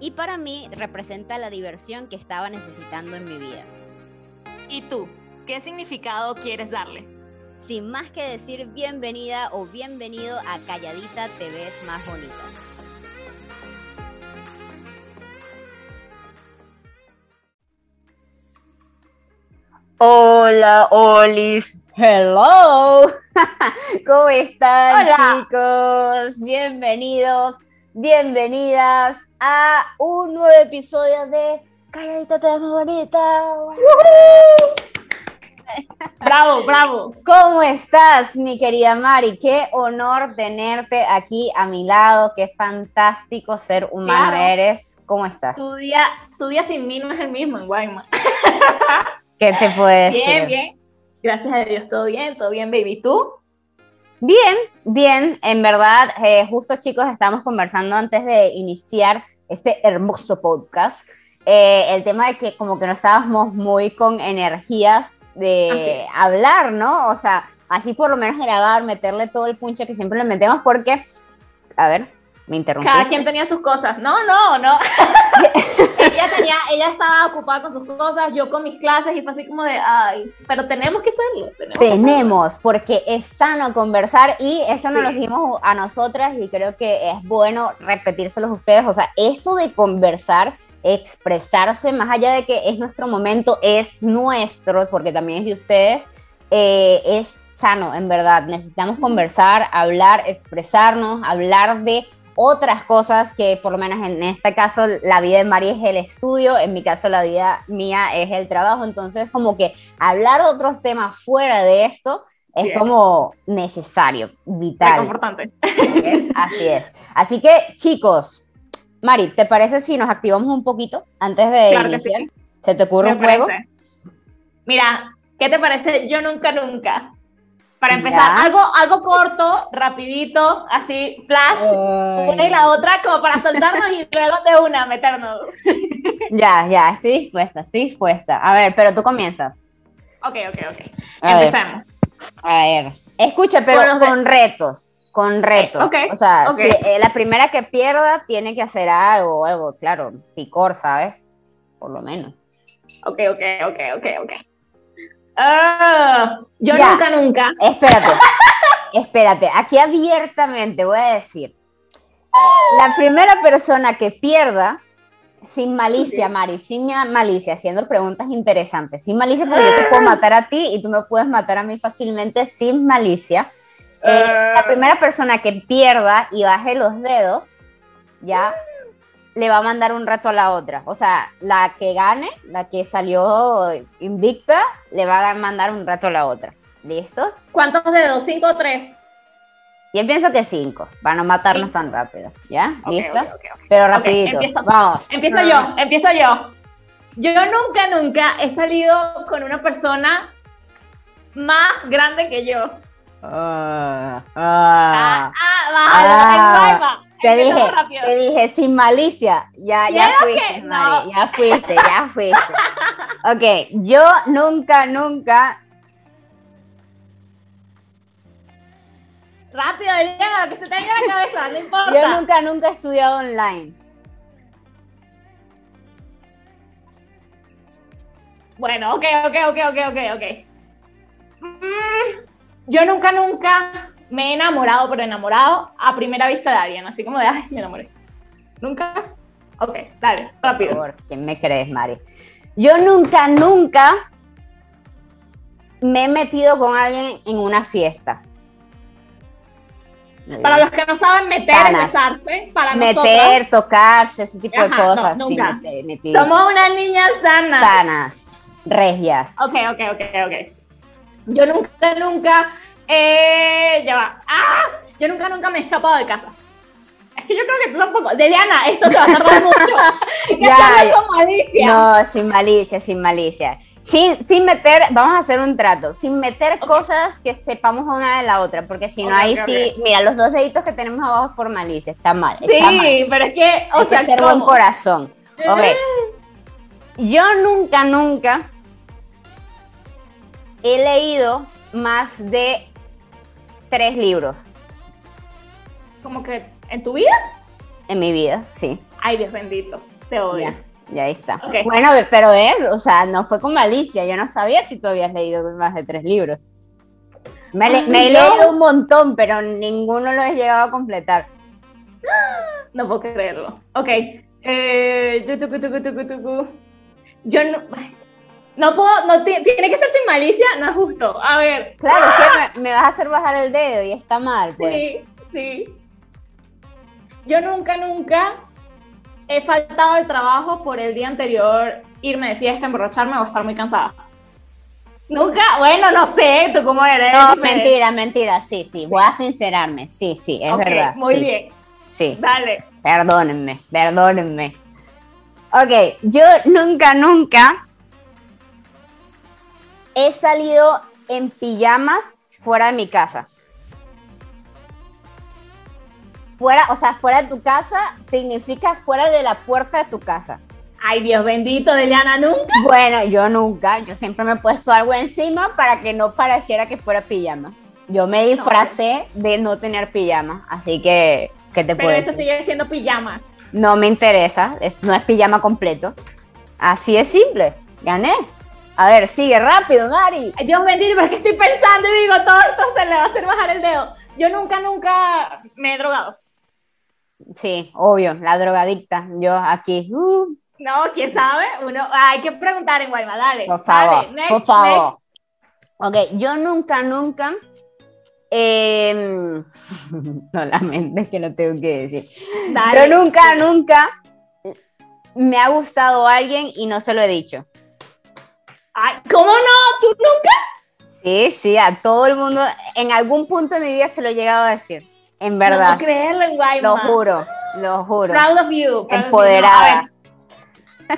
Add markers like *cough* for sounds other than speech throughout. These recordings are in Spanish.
y para mí representa la diversión que estaba necesitando en mi vida. ¿Y tú? ¿Qué significado quieres darle? Sin más que decir bienvenida o bienvenido a Calladita Te ves más bonita. Hola, Olis. Hello. *laughs* ¿Cómo están, chicos? Bienvenidos, bienvenidas a un nuevo episodio de Calladita te más bonita. Bravo, bravo. ¿Cómo estás, mi querida Mari? Qué honor tenerte aquí a mi lado. Qué fantástico ser humano eres. ¿Cómo estás? Tu día, tu día sin mí no es el mismo en Guayma. ¿Qué te puedes *laughs* decir? Bien, bien. Gracias a Dios, todo bien, todo bien, baby. ¿Tú? Bien, bien. En verdad, eh, justo chicos, estamos conversando antes de iniciar este hermoso podcast. Eh, el tema de que como que no estábamos muy con energías de hablar, ¿no? O sea, así por lo menos grabar, meterle todo el punche que siempre le metemos porque, a ver, me interrumpí. Cada quien tenía sus cosas. No, no, no. *laughs* ella, tenía, ella estaba ocupada con sus cosas, yo con mis clases y fue así como de, ay, pero tenemos que hacerlo. Tenemos, porque es sano conversar y esto nos lo dijimos a nosotras y creo que es bueno repetírselos a ustedes. O sea, esto de conversar expresarse, más allá de que es nuestro momento, es nuestro, porque también es de ustedes, eh, es sano, en verdad. Necesitamos conversar, hablar, expresarnos, hablar de otras cosas que por lo menos en este caso la vida de María es el estudio, en mi caso la vida mía es el trabajo, entonces como que hablar de otros temas fuera de esto es como necesario, vital. Es importante. Así es. Así que chicos, Mari, ¿te parece si nos activamos un poquito antes de iniciar? ¿Se te ocurre un juego? Mira, ¿qué te parece? Yo nunca, nunca. Para empezar, algo, algo corto, rapidito, así, flash, una y la otra, como para soltarnos y luego de una meternos. *laughs* Ya, ya, estoy dispuesta, estoy dispuesta. A ver, pero tú comienzas. Ok, ok, ok. Empezamos. A ver, escucha, pero con retos, con retos. o sea, si, eh, la primera que pierda tiene que hacer algo, algo, claro, picor, ¿sabes? Por lo menos. Ok, ok, ok, ok, ok. Ah, yo nunca, nunca. Espérate, *laughs* espérate. Aquí abiertamente voy a decir. La primera persona que pierda, sin malicia, Mari, sin malicia, haciendo preguntas interesantes, sin malicia, porque yo te puedo matar a ti y tú me puedes matar a mí fácilmente sin malicia. Eh, la ah. primera persona que pierda y baje los dedos, ya le va a mandar un reto a la otra. O sea, la que gane, la que salió invicta, le va a mandar un reto a la otra. ¿Listo? ¿Cuántos dedos? ¿Cinco o tres? Yo pienso que cinco, para no matarnos tan rápido. ¿Ya? ¿Listo? Pero rapidito. Vamos. Empiezo yo, empiezo yo. Yo nunca, nunca he salido con una persona más grande que yo. Ah, ah, ah, ah te dije, te dije, sin malicia. Ya, ya fuiste, Mari, ya fuiste, ya fuiste. *laughs* ok, yo nunca, nunca. Rápido, lo que se tenga en la cabeza, no importa. Yo nunca, nunca he estudiado online. Bueno, ok, ok, ok, ok, ok, ok. Mm, yo nunca, nunca me he enamorado por enamorado a primera vista de alguien, así como de, ay, me enamoré. ¿Nunca? Ok, dale, rápido. Por favor, ¿quién me crees, Mari? Yo nunca, nunca me he metido con alguien en una fiesta. Para los que no saben meter, besarse, para Meter, tocarse, ese tipo de cosas. nunca. Somos unas niñas sanas. Sanas, regias. Ok, ok, ok, ok. Yo nunca, nunca eh, ya va. ¡Ah! Yo nunca, nunca me he escapado de casa. Es que yo creo que tú tampoco. Deliana, esto te va a tardar *laughs* mucho. Ya, con malicia. No, sin malicia, sin malicia. Sin, sin meter, vamos a hacer un trato, sin meter cosas que sepamos una de la otra, porque si no ahí sí, mira, los dos deditos que tenemos abajo es por malicia, está mal, Sí, mal. pero es que, o Hay sea, que ser buen corazón. Yo nunca, nunca he leído más de tres libros Como que en tu vida. en mi vida, sí. Ay, Dios bendito. Te odio. Ya, ya ahí está. Bueno, pero es, o sea, no fue con malicia. Yo no sabía si tú habías leído más de tres libros. Me, le- Ay, me he leído un montón, pero ninguno lo he llegado a completar. No puedo creerlo. Ok. Eh. Yo no. No puedo, no ti- tiene que ser sin malicia, no es justo. A ver. Claro, es que me, me vas a hacer bajar el dedo y está mal, pues. Sí, sí. Yo nunca, nunca he faltado al trabajo por el día anterior irme de fiesta, emborracharme o estar muy cansada. Nunca, bueno, no sé, tú cómo eres. No, mentira, mentira, sí, sí. Voy a sincerarme, sí, sí, es verdad. Muy sí, bien, Sí, dale. perdónenme, perdónenme. Ok, yo nunca, nunca he salido en pijamas fuera de mi casa. Fuera, o sea, fuera de tu casa significa fuera de la puerta de tu casa. Ay, Dios bendito, Deliana, nunca. Bueno, yo nunca, yo siempre me he puesto algo encima para que no pareciera que fuera pijama. Yo me disfracé de no tener pijama, así que, ¿qué te Pero puedo eso decir? sigue siendo pijama. No me interesa, es- no es pijama completo. Así es simple, gané. A ver, sigue rápido, Mari. Ay, Dios bendito, pero es que estoy pensando y digo, todo esto se le va a hacer bajar el dedo. Yo nunca, nunca me he drogado. Sí, obvio, la drogadicta. Yo aquí, uh, No, quién sabe. Uno, hay que preguntar en Guayma, dale. por favor, dale, next, por favor. Ok, yo nunca, nunca. *laughs* no lamento, es que lo tengo que decir. next, dale. Yo nunca, nunca me ha gustado alguien y no se lo he dicho. Ay, ¿Cómo no? ¿Tú nunca? Sí, sí, a todo el mundo, en algún punto de mi vida se lo he llegado a decir. En No verdad, puedo creerlo en Guayma. lo juro, lo juro. Proud of you. proud of you. Empoderada. No. *laughs*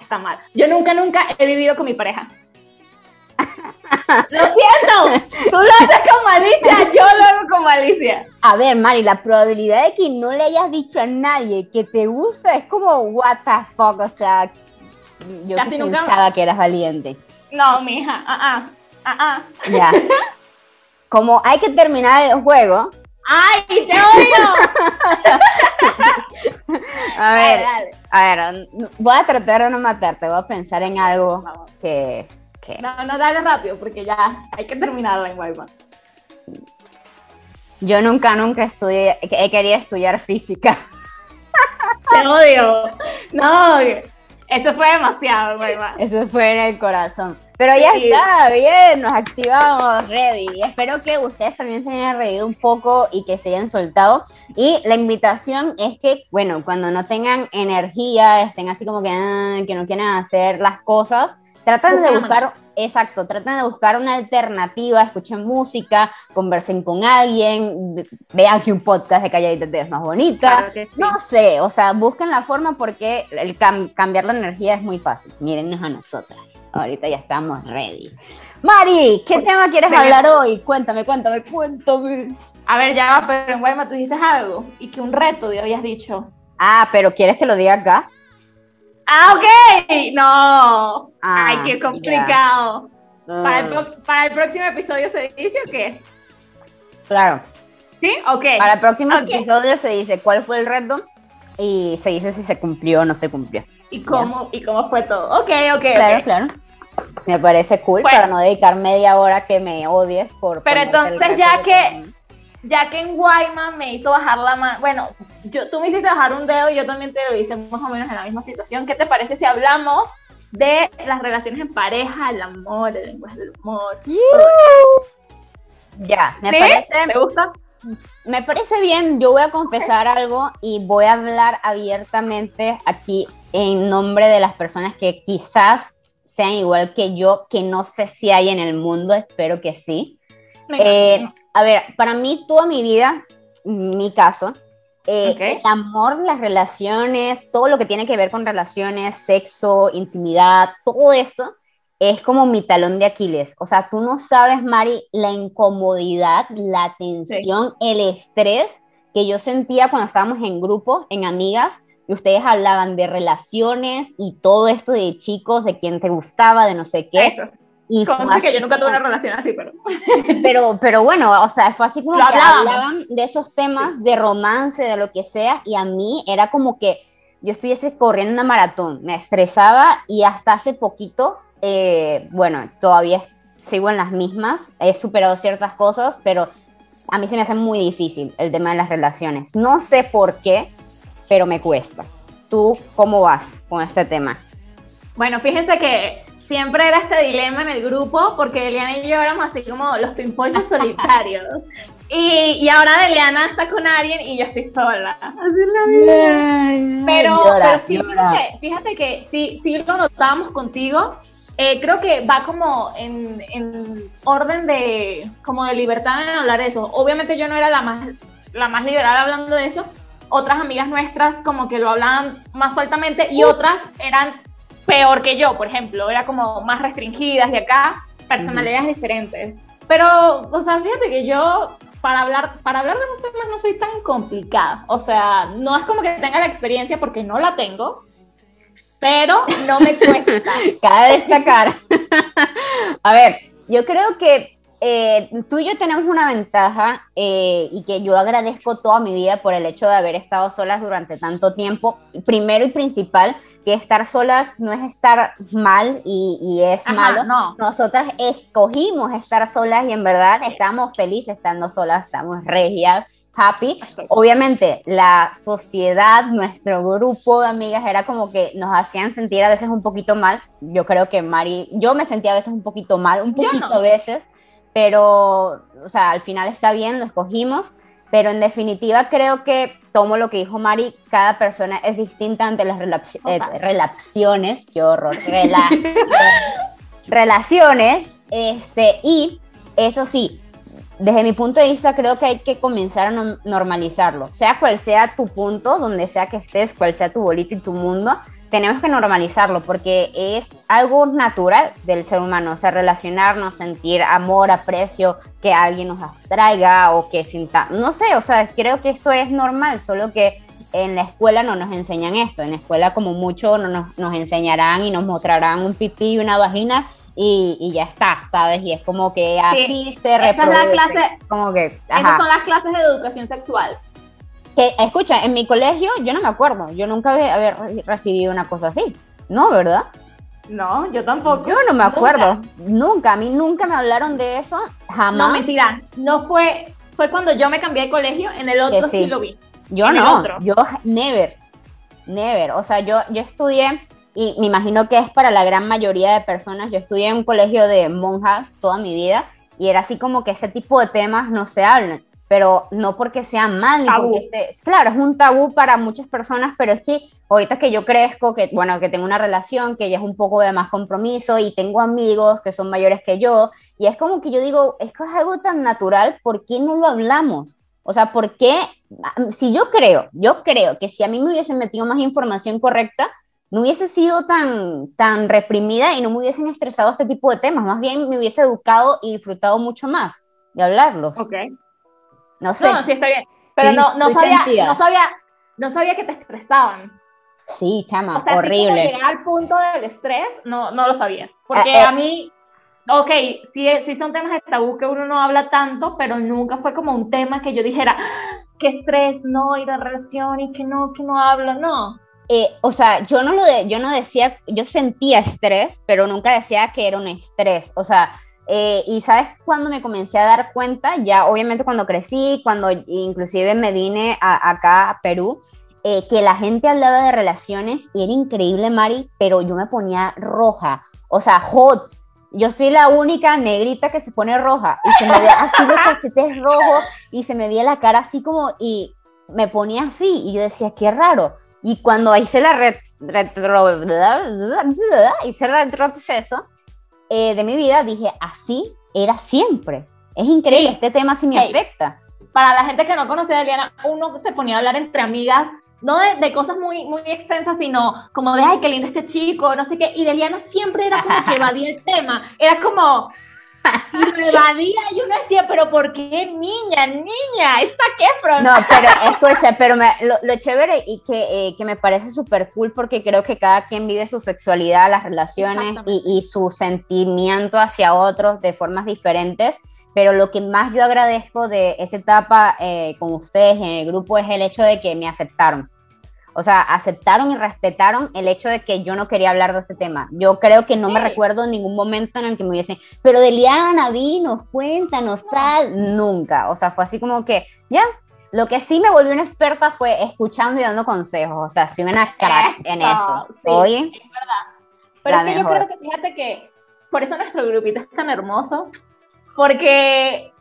Está mal. Yo nunca, nunca he vivido con mi pareja. *laughs* lo siento. Tú lo haces con malicia, yo lo hago con malicia. A ver, Mari, la probabilidad de que no le hayas dicho a nadie que te gusta es como, what the fuck, o sea, yo Casi nunca- pensaba que eras valiente. No, mija. Ah, ah. Ah, ah. Ya. Como hay que terminar el juego, ¡Ay, te odio! *laughs* a Dale, ver, dale. a ver, voy a tratar de no matarte, voy a pensar en algo Vamos. que, que No, no, dale rápido, porque ya hay que terminarla en Guayma. yo nunca, nunca estudié, he querido estudiar física. Te odio. No, eso fue demasiado, Guayma. Eso fue en el corazón. Pero ya Sí. está, bien, nos activamos, ready. Y espero que ustedes también se hayan reído un poco y que se hayan soltado. Y la invitación es que, bueno, cuando no tengan energía, estén así como que, ah, que no quieren hacer las cosas, tratan de buscar, exacto, tratan de buscar una alternativa, escuchen música, conversen con alguien, ve- véanse un podcast de Calladita Te más bonita. Claro que sí. No sé, o sea, busquen la forma porque el cam- cambiar la energía es muy fácil. Mírennos a nosotras. Ahorita ya estamos ready. Mari, ¿qué tema quieres hablar hoy? Cuéntame, cuéntame, cuéntame. A ver, ya va, pero en Guayma tú dijiste algo. Y que un reto, ya habías dicho. Ah, pero ¿quieres que lo diga acá? ¡Ah, ok! No. Ah, Ay, qué complicado. Para, el pro- para el próximo episodio se dice o qué? claro. ¿Sí? Ok. Para el próximo episodio se dice cuál fue el reto y se dice si se cumplió o no se cumplió. ¿Y cómo, ¿Y cómo fue todo? Ok, ok, Claro, claro. Me parece cool Bueno. para no dedicar media hora que me odies por. Pero entonces, ya que- Ya que en Guayma me hizo bajar la mano. Bueno, yo, tú me hiciste bajar un dedo y yo también te lo hice más o menos en la misma situación. ¿Qué te parece si hablamos de las relaciones en pareja, el amor, el lenguaje del humor? Ya, me ¿Sí? parece. ¿Te gusta? Me parece bien, yo voy a confesar algo y voy a hablar abiertamente aquí en nombre de las personas que quizás sean igual que yo, que no sé si hay en el mundo, espero que sí. Eh, a ver, para mí toda mi vida, mi caso, Eh, El amor, las relaciones, todo lo que tiene que ver con relaciones, sexo, intimidad, todo esto es como mi talón de Aquiles. O sea, tú no sabes, Mari, la incomodidad, la tensión, el estrés que yo sentía cuando estábamos en grupo, en amigas, y ustedes hablaban de relaciones y todo esto de chicos, de quién te gustaba, de no sé qué. Y fue que yo nunca tuve una relación así, pero... *laughs* pero... Pero bueno, o sea, fue así como que hablaban de esos temas, de romance, de lo que sea, y a mí era como que yo estuviese corriendo una maratón, me estresaba y hasta hace poquito, eh, bueno, todavía sigo en las mismas, he superado ciertas cosas, pero a mí se me hace muy difícil el tema de las relaciones. No sé por qué, pero me cuesta. ¿Tú cómo vas con este tema? Bueno, fíjense que siempre era este dilema en el grupo porque Eliana y yo éramos así como los pimpollos solitarios. Y, y, ahora Eliana está con alguien y yo estoy sola. Así es la vida. Pero, pero sí, fíjate, fíjate, que sí, sí lo notábamos contigo. Eh, creo que va como en, en, orden de como de libertad en hablar de eso. Obviamente yo no era la más la más liberal hablando de eso. Otras amigas nuestras como que lo hablaban más fuertemente y otras eran peor que yo, por ejemplo, era como más restringidas y acá personalidades diferentes. Pero, o sea, fíjate que yo para hablar, para hablar de esos temas no soy tan complicada. O sea, no es como que tenga la experiencia porque no la tengo, pero no me cuesta. *laughs* Cada destacar. *laughs* A ver, yo creo que eh, tú y yo tenemos una ventaja eh, y que yo agradezco toda mi vida por el hecho de haber estado solas durante tanto tiempo. Primero y principal, que estar solas no es estar mal y, es malo. No. Nosotras escogimos estar solas y en verdad estamos felices estando solas, estamos regias, happy. Obviamente, la sociedad, nuestro grupo de amigas era como que nos hacían sentir a veces un poquito mal. Yo creo que Mari, yo me sentía a veces un poquito mal, un poquito a veces pero, o sea, al final está bien, lo escogimos, pero en definitiva creo que tomo lo que dijo Mari, cada persona es distinta ante las eh, relaciones, qué horror, *laughs* relaciones, relaciones, este, y eso sí, desde mi punto de vista creo que hay que comenzar a normalizarlo, sea cual sea tu punto, donde sea que estés, cual sea tu bolita y tu mundo, tenemos que normalizarlo porque es algo natural del ser humano, o sea, relacionarnos, sentir amor, aprecio, que alguien nos atraiga o que sinta, no sé, o sea, creo que esto es normal, solo que en la escuela no nos enseñan esto, en la escuela como mucho no nos, nos enseñarán y nos mostrarán un pipí y una vagina y, y, ya está, ¿sabes? Y es como que así se reproduce. Esa es la clase, como que, Esas son las clases de educación sexual. Que, escucha, en mi colegio yo no me acuerdo, yo nunca había recibido una cosa así, ¿no? ¿Verdad? No, yo tampoco. Yo no me acuerdo, nunca. a mí nunca me hablaron de eso, jamás. No, mentira, no fue, fue cuando yo me cambié de colegio, en el otro sí. lo vi. Yo no, yo never, never, o sea, yo, yo estudié, y me imagino que es para la gran mayoría de personas, yo estudié en un colegio de monjas toda mi vida, y era así como que ese tipo de temas no se hablan pero no porque sea mal, ni porque esté, claro, es un tabú para muchas personas, pero es que ahorita que yo crezco, que bueno, que tengo una relación, que ya es un poco de más compromiso y tengo amigos que son mayores que yo, y es como que yo digo, es que es algo tan natural, ¿por qué no lo hablamos? O sea, ¿por qué? Si yo creo, yo creo que si a mí me hubiesen metido más información correcta, no hubiese sido tan, tan reprimida y no me hubiesen estresado este tipo de temas, más bien me hubiese educado y disfrutado mucho más de hablarlos. Ok. No sé. No, sí está bien. Pero no, no, sabía, no, sabía, no sabía que te estresaban. Sí, chama, o sea, horrible. llegar al punto del estrés, no, no lo sabía. Porque eh, eh. a mí, ok, sí, sí son temas de tabú que uno no habla tanto, pero nunca fue como un tema que yo dijera, ah, qué estrés, no, y la relación, y que no, que no hablo, no. Eh, o sea, yo no lo de, yo no decía, yo sentía estrés, pero nunca decía que era un estrés. O sea, eh, y sabes cuando me comencé a dar cuenta, ya obviamente cuando crecí, cuando inclusive me vine acá a Perú, eh, que la gente hablaba de relaciones y era increíble, Mari, pero yo me ponía roja, o sea, hot. Yo soy la única negrita que se pone roja y se me ve así los cachetes *laughs* rojos y se me veía la cara así como y me ponía así y yo decía, qué raro. Y cuando *laughs* hice la red, retro, hice el retroceso, eh, de mi vida, dije, así era siempre. Es increíble, este tema sí me afecta. para la gente que no conoce a Eliana, uno se ponía a hablar entre amigas, no de, cosas muy, muy extensas, sino como de, ay, qué lindo este chico, no sé qué, y de Eliana siempre era como que *laughs* evadía el tema, era como, y lo evadía y uno decía, pero ¿por qué niña, niña? ¿Esta qué, No, pero escucha, pero lo, chévere y que, eh, que me parece súper cool porque creo que cada quien vive su sexualidad, las relaciones y, y, su sentimiento hacia otros de formas diferentes. Pero lo que más yo agradezco de esa etapa eh, con ustedes en el grupo es el hecho de que me aceptaron o sea, aceptaron y respetaron el hecho de que yo no quería hablar de ese tema. Yo creo que no me recuerdo ningún momento en el que me hubiesen, pero Deliana, dinos, cuéntanos, tal, nunca. O sea, fue así como que, ya. Lo que sí me volvió una experta fue escuchando y dando consejos. O sea, soy una crack en eso. Sí, Oye. Es verdad. Pero es que yo creo que fíjate que por eso nuestro grupito es tan hermoso, porque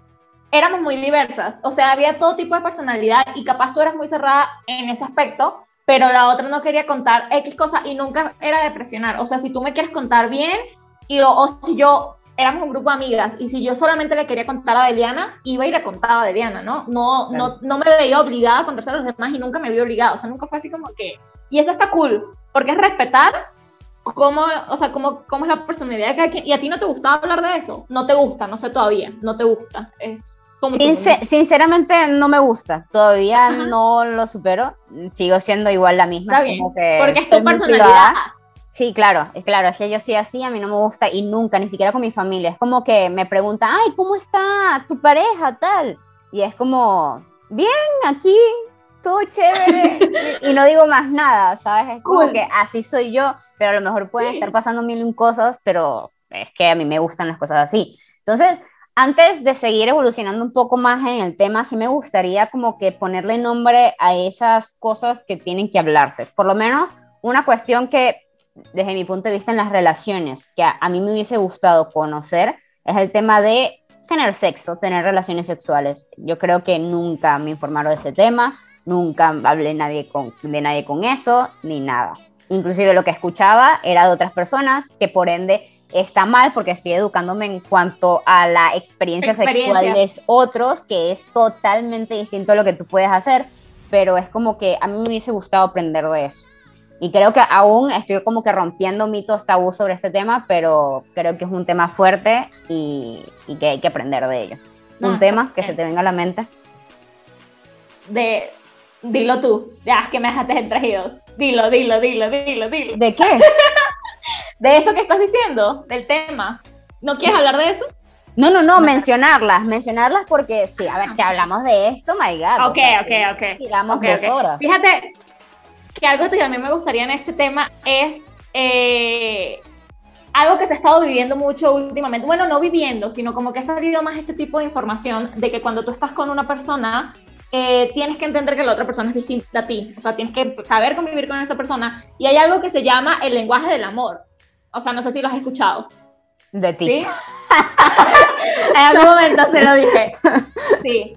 éramos muy diversas, o sea, había todo tipo de personalidad y capaz tú eras muy cerrada en ese aspecto, pero la otra no quería contar X cosa y nunca era de presionar. O sea, si tú me quieres contar bien, y o si yo éramos un grupo de amigas y si yo solamente le quería contar a Deliana, iba a ir a contar a Deliana, ¿no? No, no, no me veía obligada a contarse a los demás y nunca me vi obligada. O sea, nunca fue así como que. Y eso está cool, porque es respetar cómo, o sea, cómo, cómo es la personalidad de cada quien. Y a ti no te gustaba hablar de eso. No te gusta, no sé todavía, no te gusta. Es sinceramente no me gusta, todavía no lo supero, sigo siendo igual la misma. porque es tu personalidad. Sí, claro, es claro, es que yo soy así, a mí no me gusta y nunca, ni siquiera con mi familia. Es como que me preguntan, ay, ¿cómo está tu pareja tal? Y es como, bien, aquí, todo chévere. *laughs* y no digo más nada, ¿sabes? Es como que así soy yo, pero a lo mejor pueden estar pasando mil y un cosas, pero es que a mí me gustan las cosas así. Entonces, antes de seguir evolucionando un poco más en el tema, sí me gustaría como que ponerle nombre a esas cosas que tienen que hablarse. Por lo menos una cuestión que desde mi punto de vista en las relaciones, que a, mí me hubiese gustado conocer, es el tema de tener sexo, tener relaciones sexuales. Yo creo que nunca me informaron de ese tema, nunca hablé nadie con, de nadie con eso, ni nada. Inclusive lo que escuchaba era de otras personas que por ende está mal porque estoy educándome en cuanto a la experiencia, sexual de otros, que es totalmente distinto a lo que tú puedes hacer, pero es como que a mí me hubiese gustado aprender de eso. Y creo que aún estoy como que rompiendo mitos tabú sobre este tema, pero creo que es un tema fuerte y, que hay que aprender de ello. un tema que se te venga a la mente. De, dilo tú, ya es que me dejaste entre Dilo, dilo, dilo, dilo, dilo. ¿De qué? *laughs* de eso que estás diciendo, del tema. ¿No quieres hablar de eso? No, no, no, mencionarlas, mencionarlas porque sí, a ver, si hablamos de esto, my God. Ok, ok, ok. Digamos dos horas. Fíjate que algo que a mí me gustaría en este tema es eh, algo que se ha estado viviendo mucho últimamente. Bueno, no viviendo, sino como que ha salido más este tipo de información de que cuando tú estás con una persona, eh, tienes que entender que la otra persona es distinta a ti. O sea, tienes que saber convivir con esa persona. Y hay algo que se llama el lenguaje del amor. O sea, no sé si lo has escuchado. De ti. ¿Sí? *laughs* en algún momento se lo dije. Sí.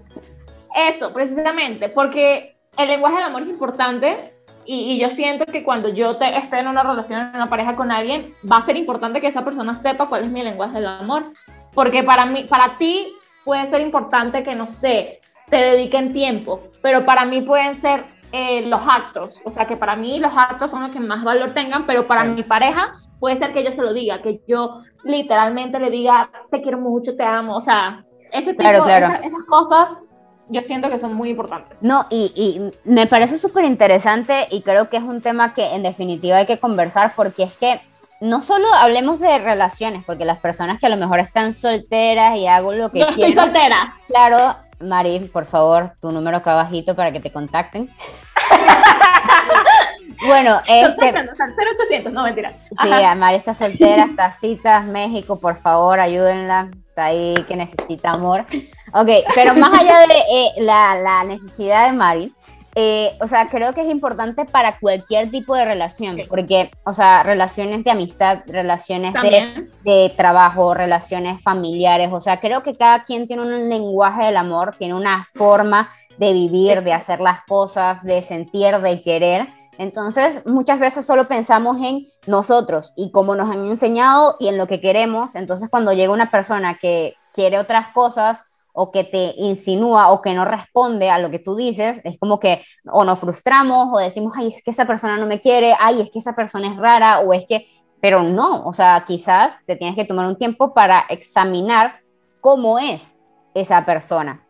Eso, precisamente, porque el lenguaje del amor es importante y, yo siento que cuando yo te, esté en una relación, en una pareja con alguien, va a ser importante que esa persona sepa cuál es mi lenguaje del amor. Porque para, mí, para ti puede ser importante que, no sé, te dediquen tiempo, pero para mí pueden ser eh, los actos, o sea que para mí los actos son los que más valor tengan, pero para mi pareja puede ser que yo se lo diga, que yo literalmente le diga, te quiero mucho, te amo, o sea, ese tipo, Esas, esas, cosas yo siento que son muy importantes. No, y, y me parece súper interesante y creo que es un tema que en definitiva hay que conversar porque es que no solo hablemos de relaciones, porque las personas que a lo mejor están solteras y hago lo que yo estoy soltera. Claro, Mari, por favor, tu número acá abajito para que te contacten. *laughs* bueno, este... 0800, no mentira. Sí, Mari está soltera, está citas, México, por favor, ayúdenla. Está ahí que necesita amor. Ok, pero más allá de eh, la, la, necesidad de Mari, eh, o sea, creo que es importante para cualquier tipo de relación, porque, o sea, relaciones de amistad, relaciones de, de, trabajo, relaciones familiares, o sea, creo que cada quien tiene un lenguaje del amor, tiene una forma de vivir, de hacer las cosas, de sentir, de querer. Entonces, muchas veces solo pensamos en nosotros y cómo nos han enseñado y en lo que queremos. Entonces, cuando llega una persona que quiere otras cosas o que te insinúa o que no responde a lo que tú dices, es como que o nos frustramos o decimos, ay, es que esa persona no me quiere, ay, es que esa persona es rara o es que, pero no, o sea, quizás te tienes que tomar un tiempo para examinar cómo es esa persona.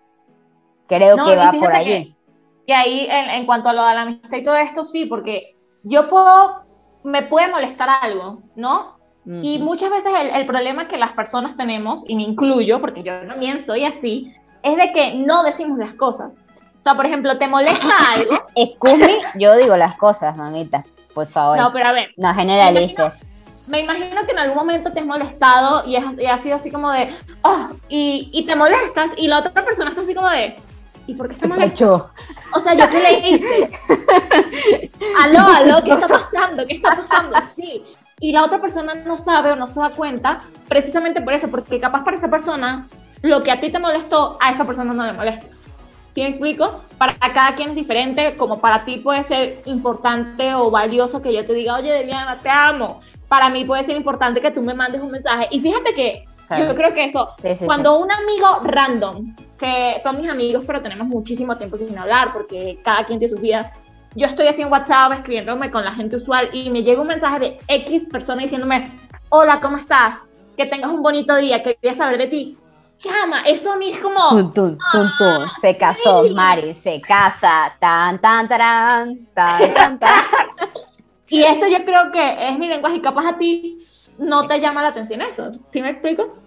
Creo que va por allí. y ahí, en, cuanto a lo de la amistad y todo esto, sí, porque yo puedo, me puede molestar algo, ¿no? Y muchas veces el, el, problema que las personas tenemos, y me incluyo, porque yo también soy así, es de que no decimos las cosas. O sea, por ejemplo, ¿te molesta *laughs* algo? Excuse yo digo las cosas, mamita, por favor. No, pero a ver. No generalices. Me imagino, que en algún momento te has molestado y, ha sido así como de, oh, y, y, te molestas y la otra persona está así como de, ¿y por qué está molesto? O sea, yo qué le hice. aló, aló, ¿qué está pasando? ¿Qué está pasando? Sí y la otra persona no sabe o no se da cuenta precisamente por eso, porque capaz para esa persona lo que a ti te molestó, a esa persona no le molesta. ¿Sí me explico? Para cada quien es diferente, como para ti puede ser importante o valioso que yo te diga, oye, Deliana, te amo. Para mí puede ser importante que tú me mandes un mensaje. Y fíjate que yo creo que eso, cuando un amigo random, que son mis amigos, pero tenemos muchísimo tiempo sin hablar, porque cada quien tiene sus vidas, yo estoy así en WhatsApp escribiéndome con la gente usual y me llega un mensaje de X persona diciéndome, hola, ¿cómo estás? Que tengas un bonito día, quería saber de ti. Chama, eso a mí es como... Tun, tun, tun, tun. Ah, se casó, Mari, se casa, tan, tan, tan, tan, tan, tan. *laughs* y eso yo creo que es mi lenguaje y capaz a ti no te llama la atención eso. ¿Sí me explico?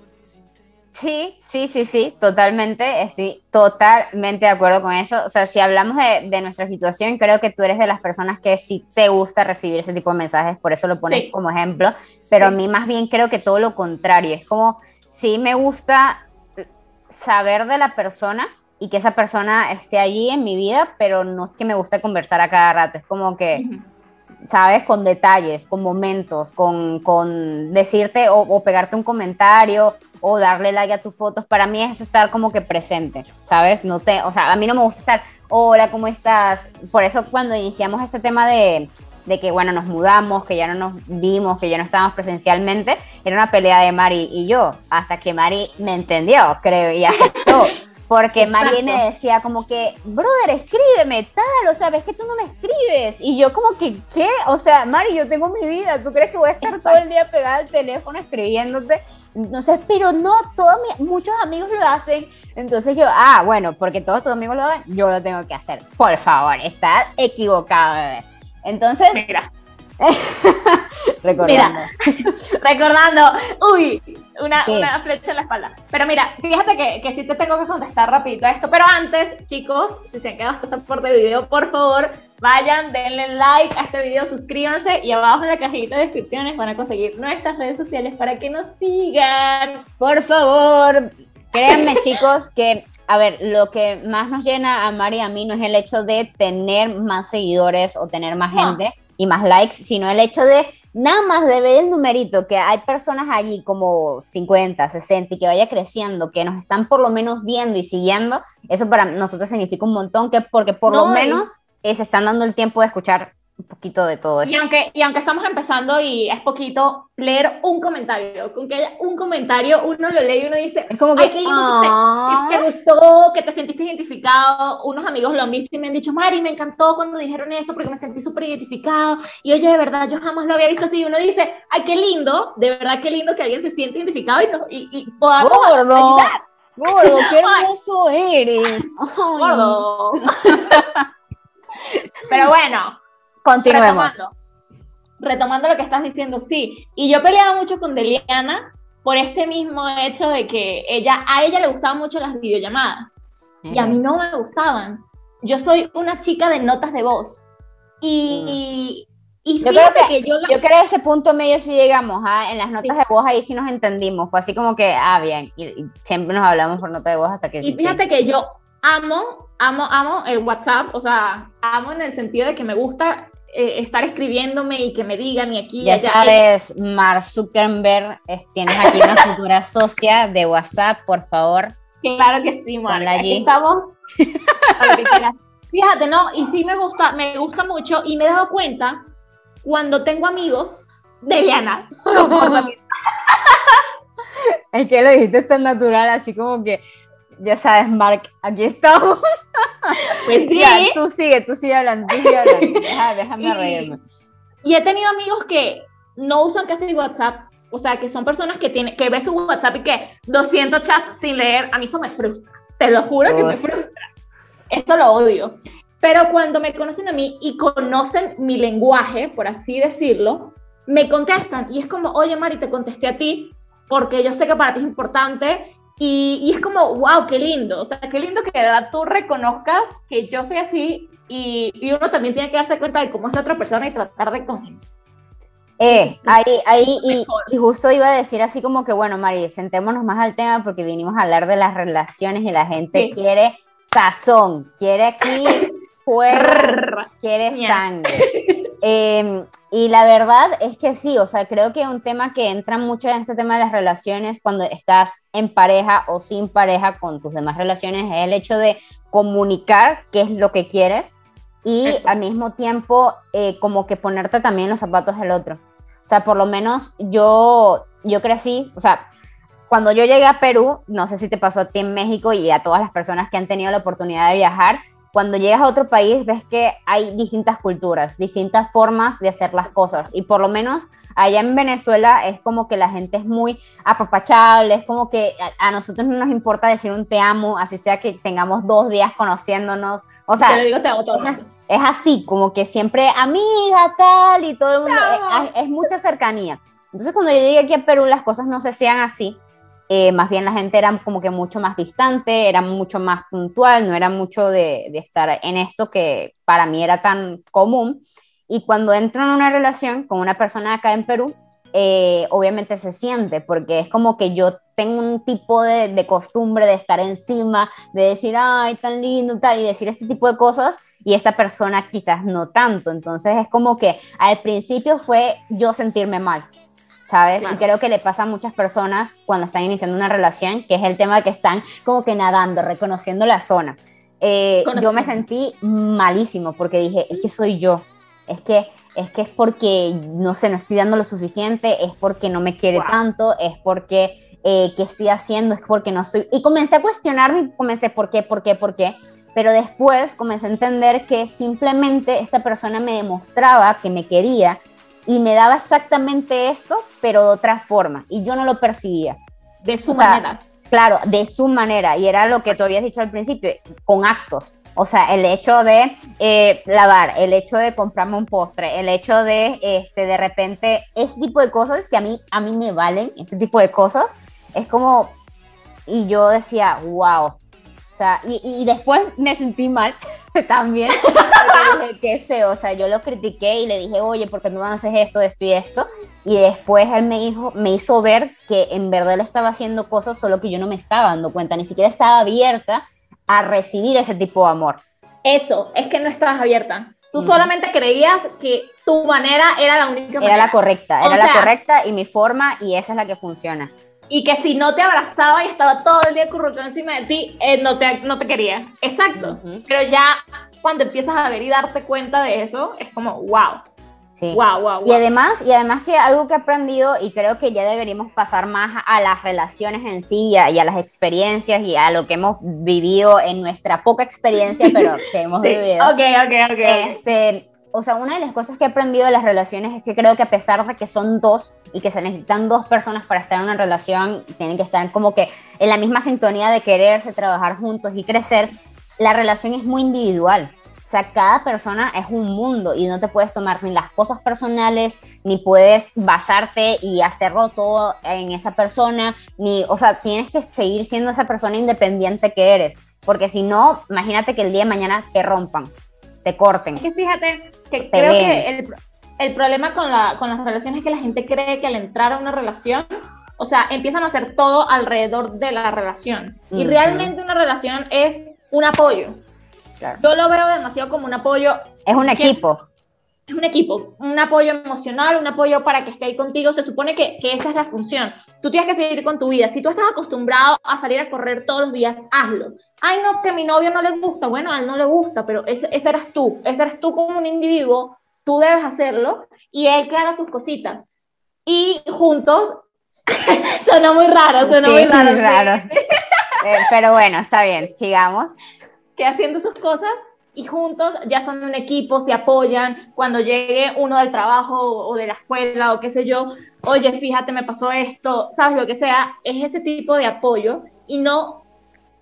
Sí, sí, sí, sí, totalmente, estoy totalmente de acuerdo con eso. O sea, si hablamos de, nuestra situación, creo que tú eres de las personas que sí te gusta recibir ese tipo de mensajes, por eso lo pones como ejemplo, pero a mí más bien creo que todo lo contrario, es como, sí me gusta saber de la persona y que esa persona esté allí en mi vida, pero no es que me guste conversar a cada rato, es como que... ¿sabes? Con detalles, con momentos, con, con decirte o, o, pegarte un comentario o darle like a tus fotos, para mí es estar como que presente, ¿sabes? No te, o sea, a mí no me gusta estar, hola, ¿cómo estás? Por eso cuando iniciamos este tema de, de que, bueno, nos mudamos, que ya no nos vimos, que ya no estábamos presencialmente, era una pelea de Mari y yo, hasta que Mari me entendió, creo, y aceptó. *laughs* Porque Mari me decía como que, brother, escríbeme tal, o sea, ves que tú no me escribes. Y yo como que, ¿qué? O sea, Mari, yo tengo mi vida, ¿tú crees que voy a estar todo el día pegada al teléfono escribiéndote? Entonces, pero no, todos muchos amigos lo hacen. Entonces yo, ah, bueno, porque todos tus amigos lo hacen, yo lo tengo que hacer. Por favor, estás equivocado, bebé. Entonces. *laughs* recordando. *laughs* recordando, uy, una, una, flecha en la espalda. Pero mira, fíjate que, que sí te tengo que contestar rapidito a esto. Pero antes, chicos, si se han quedado hasta por el video, por favor, vayan, denle like a este video, suscríbanse y abajo en la cajita de descripciones van a conseguir nuestras redes sociales para que nos sigan. Por favor, créanme chicos que a ver, lo que más nos llena a Mari y a mí no es el hecho de tener más seguidores o tener más gente y más likes, sino el hecho de nada más de ver el numerito, que hay personas allí como 50, 60 y que vaya creciendo, que nos están por lo menos viendo y siguiendo, eso para nosotros significa un montón, que porque por lo menos se están dando el tiempo de escuchar un poquito de todo eso. Y aunque, y aunque estamos empezando y es poquito, leer un comentario, con que haya un comentario, uno lo lee y uno dice, es como que, Ay, qué lindo, que, te, gustó, que te sentiste identificado. Unos amigos lo han visto y me han dicho, Mari, me encantó cuando dijeron esto porque me sentí súper identificado. Y oye, de verdad, yo jamás lo había visto así. Y uno dice, ay, qué lindo, de verdad, qué lindo que alguien se siente identificado y, y, y podamos Gordo. ayudar. Gordo, qué *laughs* hermoso eres. Gordo. *laughs* Pero bueno, Continuemos. Retomando, lo que estás diciendo, sí. Y yo peleaba mucho con Deliana por este mismo hecho de que ella, a ella le gustaban mucho las videollamadas y a mí no me gustaban. Yo soy una chica de notas de voz. Y, y, yo creo que, yo, yo creo que ese punto medio sí llegamos, ¿ah? en las notas de voz ahí sí nos entendimos, fue así como que, ah, bien, y, siempre nos hablamos por nota de voz hasta que... Y fíjate que yo amo, amo, amo el WhatsApp, o sea, amo en el sentido de que me gusta eh, estar escribiéndome y que me digan y aquí ya sabes Mark Zuckerberg tienes aquí una *laughs* futura socia de WhatsApp por favor. Claro que sí Mark. Aquí estamos. *laughs* Fíjate no y sí me gusta me gusta mucho y me he dado cuenta cuando tengo amigos de Liana *laughs* es que lo dijiste tan natural así como que ya sabes, Mark, aquí estamos. *laughs* Pues sí. tú sigue, tú sigue hablando, tú sigue hablando. *laughs* déjame y, reírme. Y he tenido amigos que no usan casi WhatsApp, o sea, que son personas que tienen, que ven su WhatsApp y que 200 chats sin leer, a mí eso me frustra. Te lo juro que me frustra. Esto lo odio. Pero cuando me conocen a mí y conocen mi lenguaje, por así decirlo, me contestan y es como, oye Mari, te contesté a ti porque yo sé que para ti es importante y, y, es como, wow, qué lindo, o sea, qué lindo que de verdad tú reconozcas que yo soy así y, y uno también tiene que darse cuenta de cómo es la otra persona y tratar de con eh, ahí, ahí, y, y, justo iba a decir así como que, bueno, Mari, sentémonos más al tema porque vinimos a hablar de las relaciones y la gente quiere sazón, quiere aquí *laughs* fuego, quiere sangre. *laughs* Em, y la verdad es que sí, o sea, creo que un tema que entra mucho en este tema de las relaciones cuando estás en pareja o sin pareja con tus demás relaciones es el hecho de comunicar qué es lo que quieres y al mismo tiempo eh, como que ponerte también los zapatos del otro. O sea, por lo menos yo, yo crecí, o sea, cuando yo llegué a Perú, no sé si te pasó a ti en México y a todas las personas que han tenido la oportunidad de viajar, cuando llegas a otro país ves que hay distintas culturas, distintas formas de hacer las cosas. Y por lo menos allá en Venezuela es como que la gente es muy apapachable, es como que a, nosotros no nos importa decir un te amo, así sea que tengamos dos días conociéndonos. O sea, es, así, como que siempre amiga, tal, y todo el mundo, es, es mucha cercanía. Entonces cuando yo llegué aquí a Perú las cosas no se hacían así eh, más bien la gente era como que mucho más distante, era mucho más puntual, no era mucho de, estar en esto que para mí era tan común. Y cuando entro en una relación con una persona acá en Perú, eh, obviamente se siente, porque es como que yo tengo un tipo de, de, costumbre de estar encima, de decir, ay, tan lindo, tal, y decir este tipo de cosas, y esta persona quizás no tanto. Entonces es como que al principio fue yo sentirme mal, ¿sabes? Y creo que le pasa a muchas personas cuando están iniciando una relación, que es el tema de que están como que nadando, reconociendo la zona. Eh, yo me sentí malísimo porque dije, es que soy yo, es que es que es porque, no sé, no estoy dando lo suficiente, es porque no me quiere tanto, es porque, eh, ¿qué estoy haciendo? Es porque no soy... Y comencé a cuestionarme, comencé, ¿por qué? ¿Por qué? ¿Por qué? Pero después comencé a entender que simplemente esta persona me demostraba que me quería y me daba exactamente esto, pero de otra forma, y yo no lo percibía. De su manera. Claro, de su manera, y era lo que tú habías dicho al principio, con actos. O sea, el hecho de eh, lavar, el hecho de comprarme un postre, el hecho de, este, de repente, ese tipo de cosas que a mí, a mí me valen, ese tipo de cosas, es como, y yo decía, wow, sea, y, después me sentí mal *laughs* también, porque dije, qué feo, o sea, yo lo critiqué y le dije, oye, ¿por qué no haces esto, esto y esto? Y después él me, dijo, me hizo ver que en verdad él estaba haciendo cosas, solo que yo no me estaba dando cuenta, ni siquiera estaba abierta a recibir ese tipo de amor. Eso, es que no estabas abierta. Tú solamente creías que tu manera era la única Era la correcta, era la correcta y mi forma y esa es la que funciona y que si no te abrazaba y estaba todo el día currucado encima de ti, eh, no, te, no te quería. Exacto. Pero ya cuando empiezas a ver y darte cuenta de eso, es como, wow. Sí. Wow, wow, wow. Y además, y además que algo que he aprendido y creo que ya deberíamos pasar más a las relaciones en sí y a, las experiencias y a lo que hemos vivido en nuestra poca experiencia, *laughs* pero que hemos vivido. Ok, ok, ok. Este, o sea, una de las cosas que he aprendido de las relaciones es que creo que a pesar de que son dos y que se necesitan dos personas para estar en una relación, tienen que estar como que en la misma sintonía de quererse, trabajar juntos y crecer, la relación es muy individual. O sea, cada persona es un mundo y no te puedes tomar ni las cosas personales, ni puedes basarte y hacerlo todo en esa persona, ni, o sea, tienes que seguir siendo esa persona independiente que eres, porque si no, imagínate que el día de mañana te rompan te corten. Es que fíjate que creo que el, el problema con, la, con las relaciones es que la gente cree que al entrar a una relación, o sea, empiezan a hacer todo alrededor de la relación. Y realmente una relación es un apoyo. Yo lo veo demasiado como un apoyo. Es un equipo. Es un equipo, un apoyo emocional, un apoyo para que esté ahí contigo. Se supone que, que, esa es la función. Tú tienes que seguir con tu vida. Si tú estás acostumbrado a salir a correr todos los días, hazlo ay, no, que a mi novio no le gusta, bueno, a él no le gusta, pero ese, ese eras tú, ese eres tú como un individuo, tú debes hacerlo y él que haga sus cositas. Y juntos, *laughs* sonó muy raro, sonó muy raro. Eh, pero bueno, está bien, sigamos. Que haciendo sus cosas y juntos ya son un equipo, se apoyan. Cuando llegue uno del trabajo o de la escuela o qué sé yo, oye, fíjate, me pasó esto, sabes lo que sea, es ese tipo de apoyo y no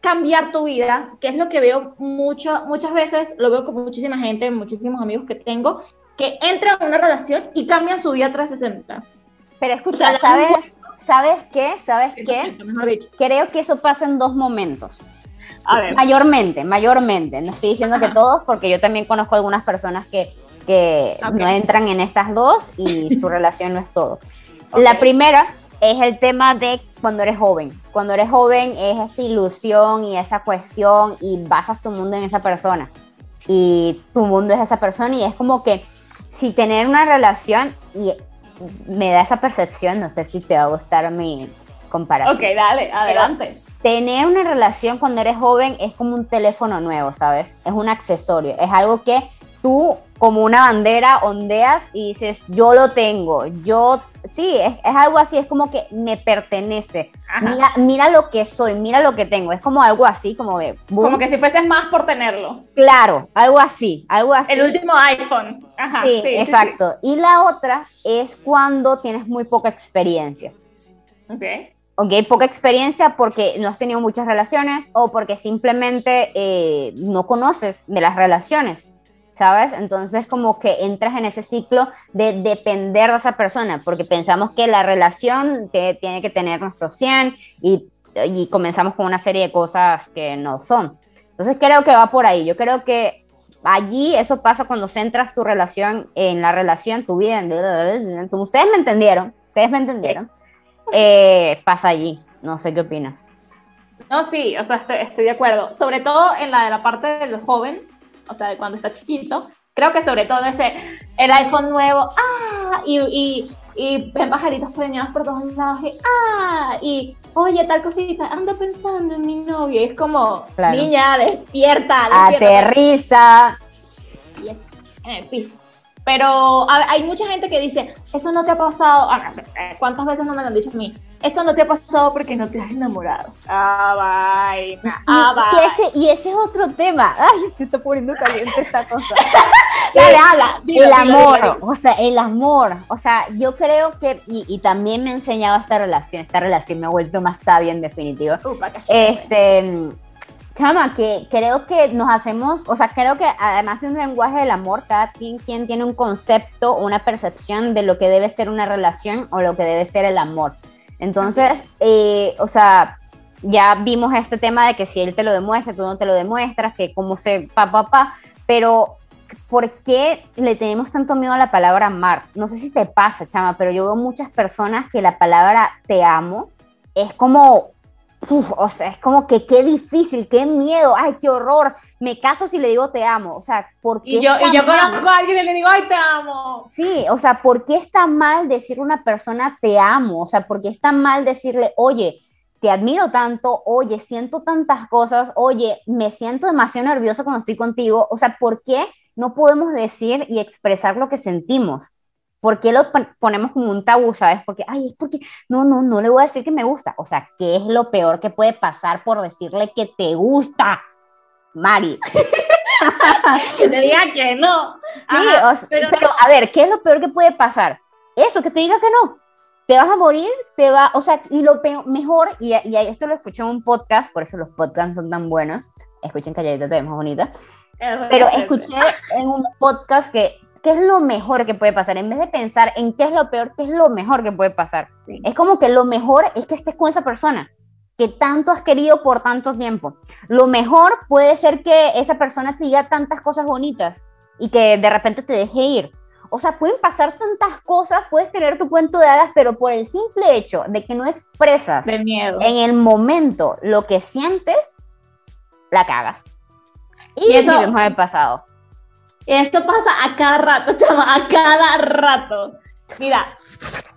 cambiar tu vida, que es lo que veo mucho, muchas veces, lo veo con muchísima gente, muchísimos amigos que tengo, que entran en una relación y cambian su vida 360. Pero escucha, ¿sabes, ¿sabes qué? ¿Sabes qué? Creo que eso pasa en dos momentos. Mayormente, mayormente. No estoy diciendo que todos, porque yo también conozco algunas personas que, que no entran en estas dos y su *laughs* relación no es todo. La primera es el tema de cuando eres joven. Cuando eres joven es esa ilusión y esa cuestión y basas tu mundo en esa persona. Y tu mundo es esa persona y es como que si tener una relación y me da esa percepción, no sé si te va a gustar mi comparación. Ok, dale, adelante. tener una relación cuando eres joven es como un teléfono nuevo, ¿sabes? Es un accesorio, es algo que tú como una bandera ondeas y dices, yo lo tengo, yo, sí, es, algo así, es como que me pertenece. Mira, mira lo que soy, mira lo que tengo, es como algo así, como de... Como que si fueses más por tenerlo. Claro, algo así, algo así. El último iPhone. sí, exacto. Y la otra es cuando tienes muy poca experiencia. Ok. Ok, poca experiencia porque no has tenido muchas relaciones o porque simplemente eh, no conoces de las relaciones ¿sabes? Entonces como que entras en ese ciclo de depender de esa persona, porque pensamos que la relación tiene que tener nuestro 100 y, y, comenzamos con una serie de cosas que no son. Entonces creo que va por ahí, yo creo que allí eso pasa cuando centras tu relación en la relación, tu vida, en, ustedes me entendieron, ustedes me entendieron, eh, pasa allí, no sé qué opinas. No, sí, o sea, estoy, estoy de acuerdo, sobre todo en la de la parte del joven, o sea, de cuando está chiquito, creo que sobre todo ese, el iPhone nuevo, ¡ah! Y, y, y ven pajaritos preñados por todos lados, y ¡ah! Y, oye, tal cosita, ando pensando en mi novio, y es como, niña, despierta, despierta. Aterriza. Y en el piso. Pero hay mucha gente que dice, eso no te ha pasado. Ah, ¿Cuántas veces no me lo han dicho a mí? Eso no te ha pasado porque no te has enamorado. Ah, vaina. Ah, y, ese, y ese es otro tema. Ay, se está poniendo caliente esta cosa. *laughs* el amor, o sea, el amor. O sea, yo creo que, y, y, también me ha enseñado esta relación, esta relación me ha vuelto más sabia en definitiva. este Chama, que creo que nos hacemos, o sea, creo que además de un lenguaje del amor, cada quien, tiene un concepto, una percepción de lo que debe ser una relación o lo que debe ser el amor. Entonces, eh, o sea, ya vimos este tema de que si él te lo demuestra, tú no te lo demuestras, que cómo se pa, pa, pa, pero ¿por qué le tenemos tanto miedo a la palabra amar? No sé si te pasa, chama, pero yo veo muchas personas que la palabra te amo es como o sea, es como que qué difícil, qué miedo, ay, qué horror. Me caso si le digo te amo, o sea, ¿por qué? Y yo, y yo conozco a alguien y le digo, ay, te amo. Sí, o sea, ¿por qué está mal decir a una persona te amo? O sea, ¿por qué está mal decirle, oye, te admiro tanto, oye, siento tantas cosas, oye, me siento demasiado nervioso cuando estoy contigo? O sea, ¿por qué no podemos decir y expresar lo que sentimos? ¿Por qué lo ponemos como un tabú, sabes? Porque, ay, es porque, no, no, no le voy a decir que me gusta. O sea, ¿qué es lo peor que puede pasar por decirle que te gusta, Mari? *laughs* que te diga que no. Sí, pero, a ver, ¿qué es lo peor que puede pasar? Eso, que te diga que no. Te vas a morir, te va, o sea, y lo mejor, y, y esto lo escuché en un podcast, por eso los podcasts son tan buenos. Escuchen calladita, te ves más bonita. Pero escuché en un podcast que ¿qué es lo mejor que puede pasar? En vez de pensar en qué es lo peor, ¿qué es lo mejor que puede pasar? Es como que lo mejor es que estés con esa persona que tanto has querido por tanto tiempo. Lo mejor puede ser que esa persona te diga tantas cosas bonitas y que de repente te deje ir. O sea, pueden pasar tantas cosas, puedes tener tu cuento de hadas, pero por el simple hecho de que no expresas miedo. en el momento lo que sientes, la cagas. Y, y eso ha pasado. Esto pasa a cada rato, *laughs* chama, a cada rato. Mira,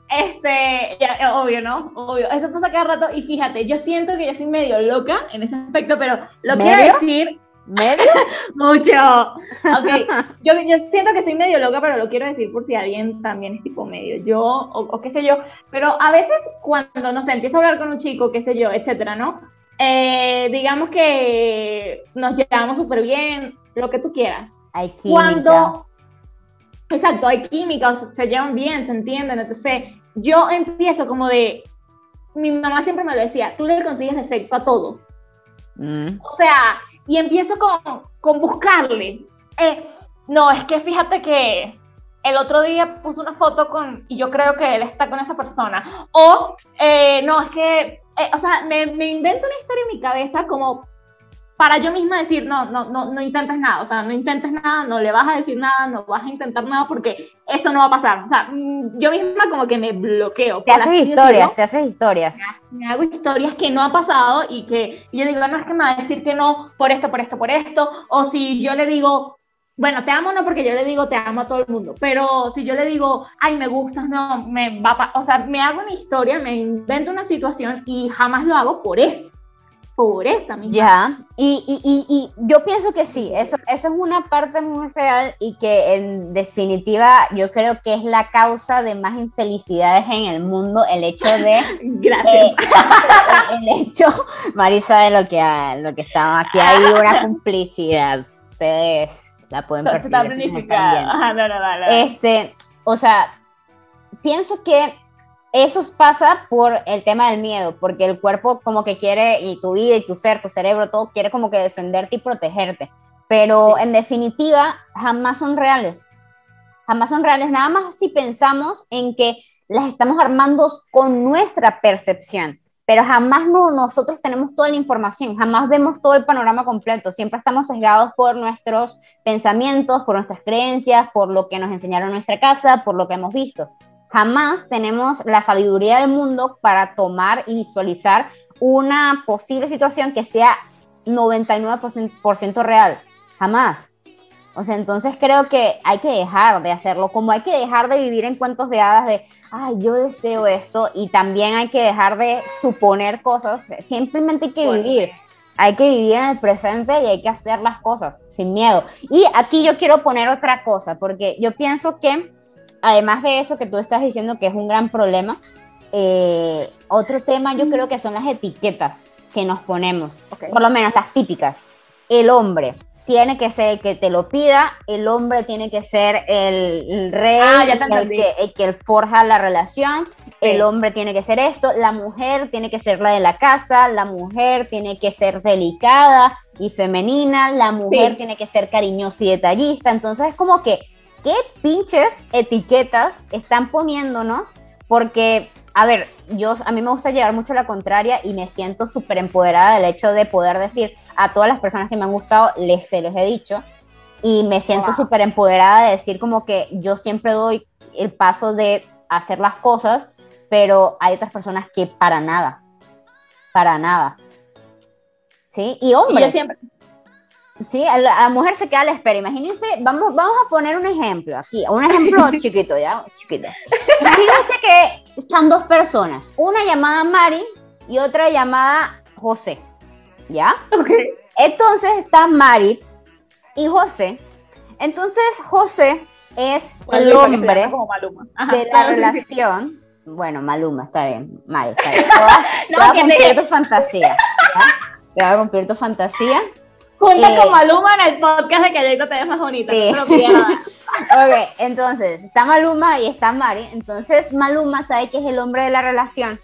este, ya, obvio, ¿no? Obvio, eso pasa a cada rato y fíjate, yo siento que yo soy medio loca en ese aspecto, pero lo quiero decir... ¿Medio? *laughs* Mucho. Ok, *laughs* yo, yo siento que soy medio loca, pero lo quiero decir por si alguien también es tipo medio. Yo, o, o qué sé yo, pero a veces cuando, no sé, empiezo a hablar con un chico, qué sé yo, etcétera, ¿no? eh, digamos que nos llevamos súper bien, lo que tú quieras. Hay química. Cuando, exacto, hay química, se llevan bien, se entienden, entonces yo empiezo como de, mi mamá siempre me lo decía, tú le consigues efecto a todo. Mm. O sea, y empiezo con, con buscarle. Eh, no, es que fíjate que el otro día puso una foto con, y yo creo que él está con esa persona. O, eh, no, es que, eh, o sea, me, me, invento una historia en mi cabeza como para yo misma decir, no, no, no, no intentes nada, o sea, no intentes nada, no le vas a decir nada, no vas a intentar nada porque eso no va a pasar. O sea, mm, yo misma como que me bloqueo. Te haces historias, te haces historias. Me hago historias que no ha pasado y que yo digo, no es que me va a decir que no por esto, por esto, por esto, o si yo le digo, bueno, te amo no porque yo le digo te amo a todo el mundo, pero si yo le digo, ay, me gustas, no, me va, o sea, me hago una historia, me invento una situación y jamás lo hago por eso pobreza misma. Ya, y, y, y, yo pienso que sí, eso, eso es una parte muy real y que en definitiva yo creo que es la causa de más infelicidades en el mundo, el hecho de... *laughs* Gracias. Eh, *laughs* el, hecho, Marisa, de lo que, lo que estamos aquí, hay una complicidad, ustedes la pueden percibir. Está planificada. no, no, no, este, o sea, pienso que eso pasa por el tema del miedo, porque el cuerpo como que quiere, y tu vida y tu ser, tu cerebro, todo quiere como que defenderte y protegerte. Pero en definitiva, jamás son reales. Jamás son reales, nada más si pensamos en que las estamos armando con nuestra percepción. Pero jamás no, nosotros tenemos toda la información, jamás vemos todo el panorama completo. Siempre estamos sesgados por nuestros pensamientos, por nuestras creencias, por lo que nos enseñaron en nuestra casa, por lo que hemos visto jamás tenemos la sabiduría del mundo para tomar y visualizar una posible situación que sea 99% real. Jamás. O sea, entonces creo que hay que dejar de hacerlo, como hay que dejar de vivir en cuentos de hadas de, ay, yo deseo esto, y también hay que dejar de suponer cosas, simplemente hay que vivir, hay que vivir en el presente y hay que hacer las cosas sin miedo. Y aquí yo quiero poner otra cosa, porque yo pienso que además de eso que tú estás diciendo que es un gran problema, eh, otro tema yo creo que son las etiquetas que nos ponemos, por lo menos las típicas. El hombre tiene que ser el que te lo pida, el hombre tiene que ser el, rey, ah, el, que, el, que, forja la relación, el hombre tiene que ser esto, la mujer tiene que ser la de la casa, la mujer tiene que ser delicada y femenina, la mujer tiene que ser cariñosa y detallista, entonces es como que qué pinches etiquetas están poniéndonos, porque, a ver, yo, a mí me gusta llevar mucho la contraria y me siento súper empoderada del hecho de poder decir a todas las personas que me han gustado, les se los he dicho, y me siento súper empoderada de decir como que yo siempre doy el paso de hacer las cosas, pero hay otras personas que para nada, para nada. ¿Sí? Y hombres. siempre, Sí, la, mujer se queda a la espera. Imagínense, vamos, vamos a poner un ejemplo aquí, un ejemplo *laughs* chiquito, ¿ya? Chiquito. Imagínense que están dos personas, una llamada Mari y otra llamada José, ¿ya? Ok. Entonces está Mari y José. Entonces José es el hombre de la relación. Bueno, Maluma, está bien, Mari, está bien. *laughs* Te voy a, cumplir tu fantasía, ¿ya? Te voy a cumplir tu fantasía. Junta con Maluma en el podcast de Calladito te ves más bonita. Sí. *laughs* ok, entonces, está Maluma y está Mari. Entonces, Maluma sabe que es el hombre de la relación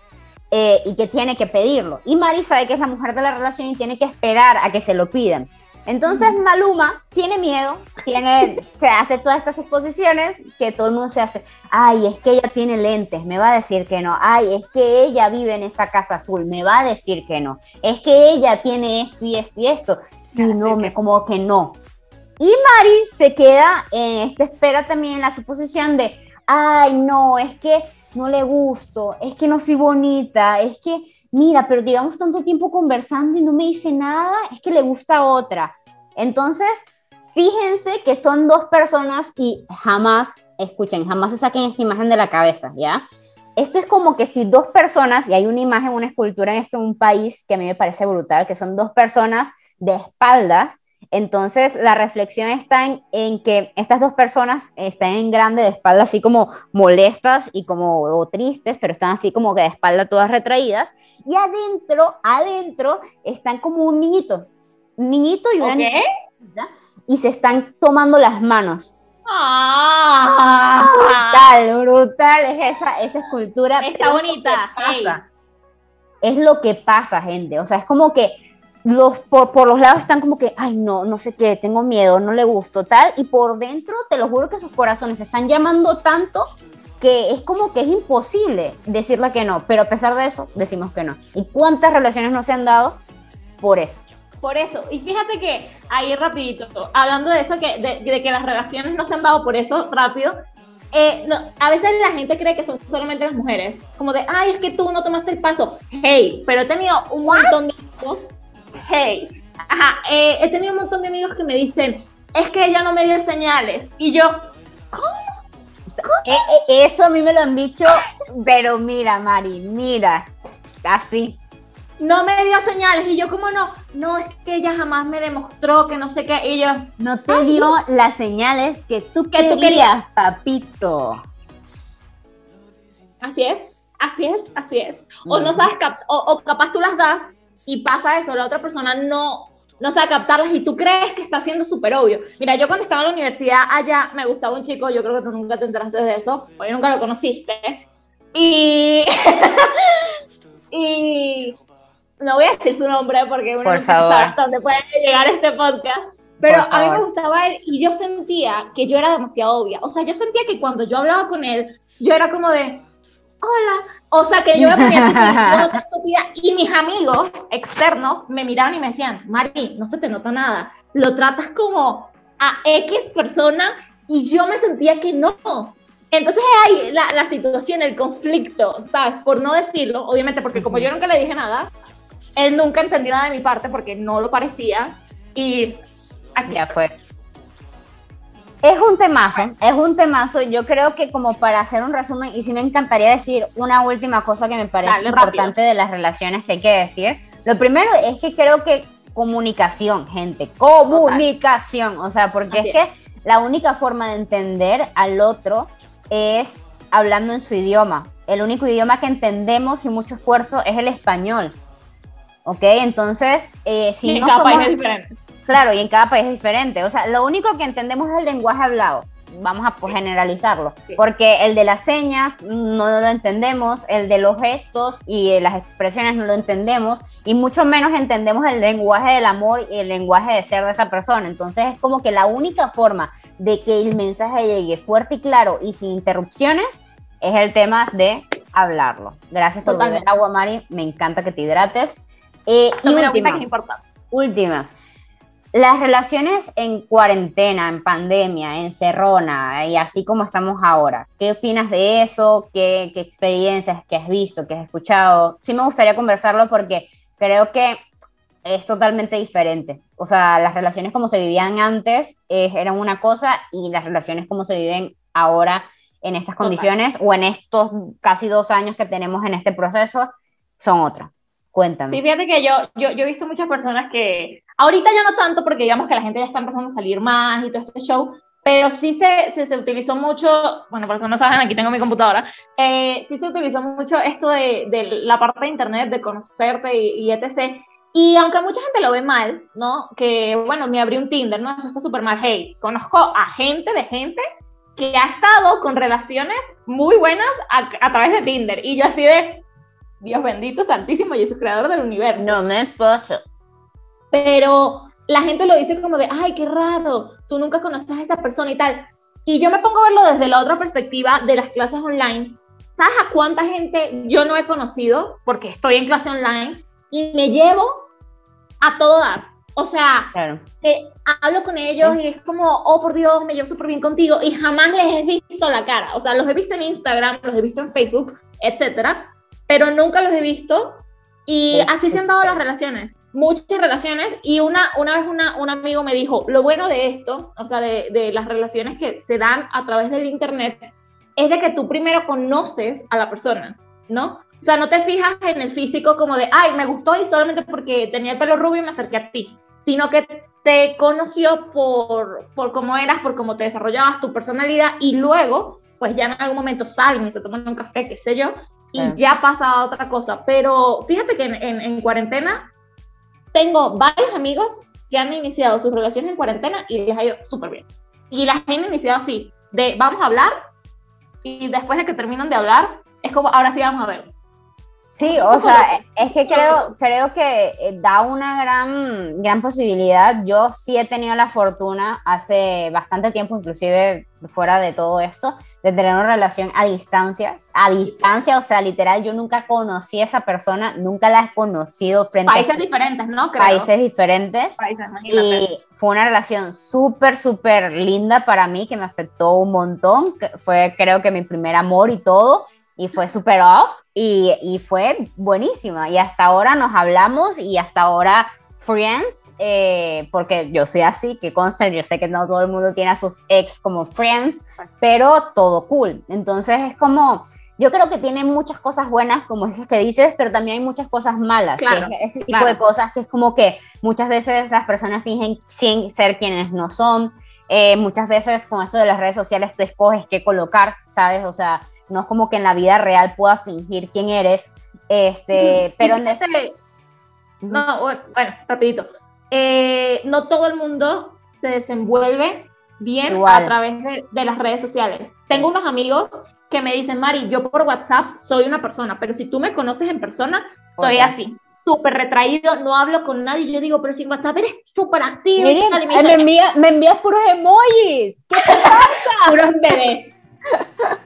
eh, y que tiene que pedirlo. Y Mari sabe que es la mujer de la relación y tiene que esperar a que se lo pidan. Entonces Maluma tiene miedo, tiene, se hace todas estas suposiciones que todo el mundo se hace, ay, es que ella tiene lentes, me va a decir que no, ay, es que ella vive en esa casa azul, me va a decir que no, es que ella tiene esto y esto y esto, si no, me como que no. Y Mari se queda en esta espera también en la suposición de, ay, no, es que no le gusto, es que no soy bonita, es que, mira, pero llevamos tanto tiempo conversando y no me dice nada, es que le gusta otra. Entonces, fíjense que son dos personas y jamás, escuchen, jamás se saquen esta imagen de la cabeza, ¿ya? Esto es como que si dos personas, y hay una imagen, una escultura en este un país que a mí me parece brutal, que son dos personas de espaldas, Entonces, la reflexión está en, que estas dos personas están en grande de espalda, así como molestas y como tristes, pero están así como que de espalda todas retraídas. Y adentro, adentro, están como un niñito, un niñito y una niñita, y se están tomando las manos. Ah. Brutal, brutal, es esa, esa escultura. Está bonita. Es lo que pasa, gente. O sea, es como que los, por, los lados están como que, ay, no, no sé qué, tengo miedo, no le gusto, tal. Y por dentro, te lo juro que sus corazones están llamando tanto que es como que es imposible decirle que no. Pero a pesar de eso, decimos que no. ¿Y cuántas relaciones no se han dado por eso? Por eso, y fíjate que ahí rapidito, hablando de eso, que, de, que las relaciones no se han dado por eso rápido, eh, a veces la gente cree que son solamente las mujeres, como de, ay, es que tú no tomaste el paso. Hey, pero he tenido un montón de amigos, hey, ajá, eh, he tenido un montón de amigos que me dicen, es que ella no me dio señales. Y yo, ¿cómo? ¿Cómo? Eh, eso a mí me lo han dicho, pero mira, Mari, mira, así no me dio señales y yo como no, no es que ella jamás me demostró que no sé qué y yo no te dio las señales que tú que querías, tú querías, papito. Así es, así es, así es. O no sabes o, capaz tú las das y pasa eso, la otra persona no no sabe captarlas y tú crees que está siendo súper obvio. Mira, yo cuando estaba en la universidad allá me gustaba un chico, yo creo que tú nunca te enteraste de eso, o nunca lo conociste. Y *laughs* y no voy a decir su nombre porque uno hasta dónde puede llegar este podcast. Pero a mí me gustaba él y yo sentía que yo era demasiado obvia. O sea, yo sentía que cuando yo hablaba con él, yo era como de, hola. O sea, que yo me ponía *laughs* estúpida y mis amigos externos me miraban y me decían, Mari, no se te nota nada. Lo tratas como a X persona y yo me sentía que no. Entonces hay la, la situación, el conflicto, ¿sabes? Por no decirlo, obviamente, porque como yo nunca le dije nada, él nunca entendió nada de mi parte porque no lo parecía. Y aquí ya fue. Es un temazo, es un temazo. Yo creo que como para hacer un resumen, y sí me encantaría decir una última cosa que me parece importante de las relaciones que hay que decir. Lo primero es que creo que comunicación, gente, comunicación. O sea, porque es que la única forma de entender al otro es hablando en su idioma. El único idioma que entendemos sin mucho esfuerzo es el español. ¿ok? Entonces, eh, si país es diferente. Claro, y en cada país es diferente. O sea, lo único que entendemos es el lenguaje hablado. Vamos a pues, generalizarlo. Porque el de las señas no lo entendemos, el de los gestos y las expresiones no lo entendemos, y mucho menos entendemos el lenguaje del amor y el lenguaje de ser de esa persona. Entonces, es como que la única forma de que el mensaje llegue fuerte y claro y sin interrupciones es el tema de hablarlo. Gracias por beber agua, Mari. Me encanta que te hidrates. Eh, y última, última, las relaciones en cuarentena, en pandemia, en cerrona y así como estamos ahora. ¿Qué opinas de eso? ¿Qué, ¿Qué, experiencias que has visto, que has escuchado? Sí me gustaría conversarlo porque creo que es totalmente diferente. O sea, las relaciones como se vivían antes eh, eran una cosa y las relaciones como se viven ahora en estas condiciones o en estos casi dos años que tenemos en este proceso son otras. Cuéntame. Sí, fíjate que yo, yo, yo, he visto muchas personas que, ahorita ya no tanto porque digamos que la gente ya está empezando a salir más y todo este show, pero sí se, se, se utilizó mucho, bueno, porque no saben, aquí tengo mi computadora, eh, sí se utilizó mucho esto de, de, la parte de internet, de conocerte y, y, etc. Y aunque mucha gente lo ve mal, ¿no? Que, bueno, me abrí un Tinder, ¿no? Eso está súper mal. Hey, conozco a gente de gente que ha estado con relaciones muy buenas a, a través de Tinder. Y yo así de, Dios bendito, santísimo, y es creador del universo. No me esposo. Pero la gente lo dice como de, ay, qué raro, tú nunca conoces a esa persona y tal. Y yo me pongo a verlo desde la otra perspectiva de las clases online. ¿Sabes a cuánta gente yo no he conocido porque estoy en clase online y me llevo a todas? O sea, hablo con ellos y es como, oh por Dios, me llevo súper bien contigo y jamás les he visto la cara. O sea, los he visto en Instagram, los he visto en Facebook, etcétera, pero nunca los he visto. Y así se han dado las relaciones, muchas relaciones. Y una, una vez una, un amigo me dijo, lo bueno de esto, o sea, de, de las relaciones que se dan a través del Internet, es de que tú primero conoces a la persona, ¿no? O sea, no te fijas en el físico como de, ay, me gustó y solamente porque tenía el pelo rubio me acerqué a ti, sino que te conoció por, por cómo eras, por cómo te desarrollabas, tu personalidad, y luego, pues ya en algún momento salen y se toman un café, qué sé yo, y ya pasa a otra cosa. Pero fíjate que en, en, en cuarentena tengo varios amigos que han iniciado sus relaciones en cuarentena y les ha ido súper bien. Y las han iniciado así, de vamos a hablar y después de que terminan de hablar, es como ahora sí vamos a ver. Sí, o sea, es que creo, creo que eh, da una gran, gran posibilidad. Yo sí he tenido la fortuna hace bastante tiempo, inclusive fuera de todo esto, de tener una relación a distancia. A distancia, o sea, literal, yo nunca conocí a esa persona, nunca la he conocido frente Países a... diferentes, ¿no? Países diferentes. Países, y fue una relación súper, súper linda para mí, que me afectó un montón. Fue, creo que mi primer amor y todo y fue súper off y, y, fue buenísima. Y hasta ahora nos hablamos y hasta ahora friends, eh, porque yo soy así, que consta, yo sé que no todo el mundo tiene a sus ex como friends, pero todo cool. Entonces es como, yo creo que tiene muchas cosas buenas como esas que dices, pero también hay muchas cosas malas. Claro, este tipo de cosas que es como que muchas veces las personas fingen sin ser quienes no son. Eh, muchas veces con esto de las redes sociales tú escoges qué colocar, ¿sabes? O sea, no es como que en la vida real puedas fingir quién eres, este, pero en ese... No, bueno, rapidito. Eh, no todo el mundo se desenvuelve bien a través de, las redes sociales. Tengo unos amigos que me dicen, Mari, yo por WhatsApp soy una persona, pero si tú me conoces en persona, soy así, súper retraído, no hablo con nadie. Yo digo, pero si en WhatsApp eres súper activo. me, envía, me envías puros emojis. ¿Qué te *laughs* pasa? puros bebés.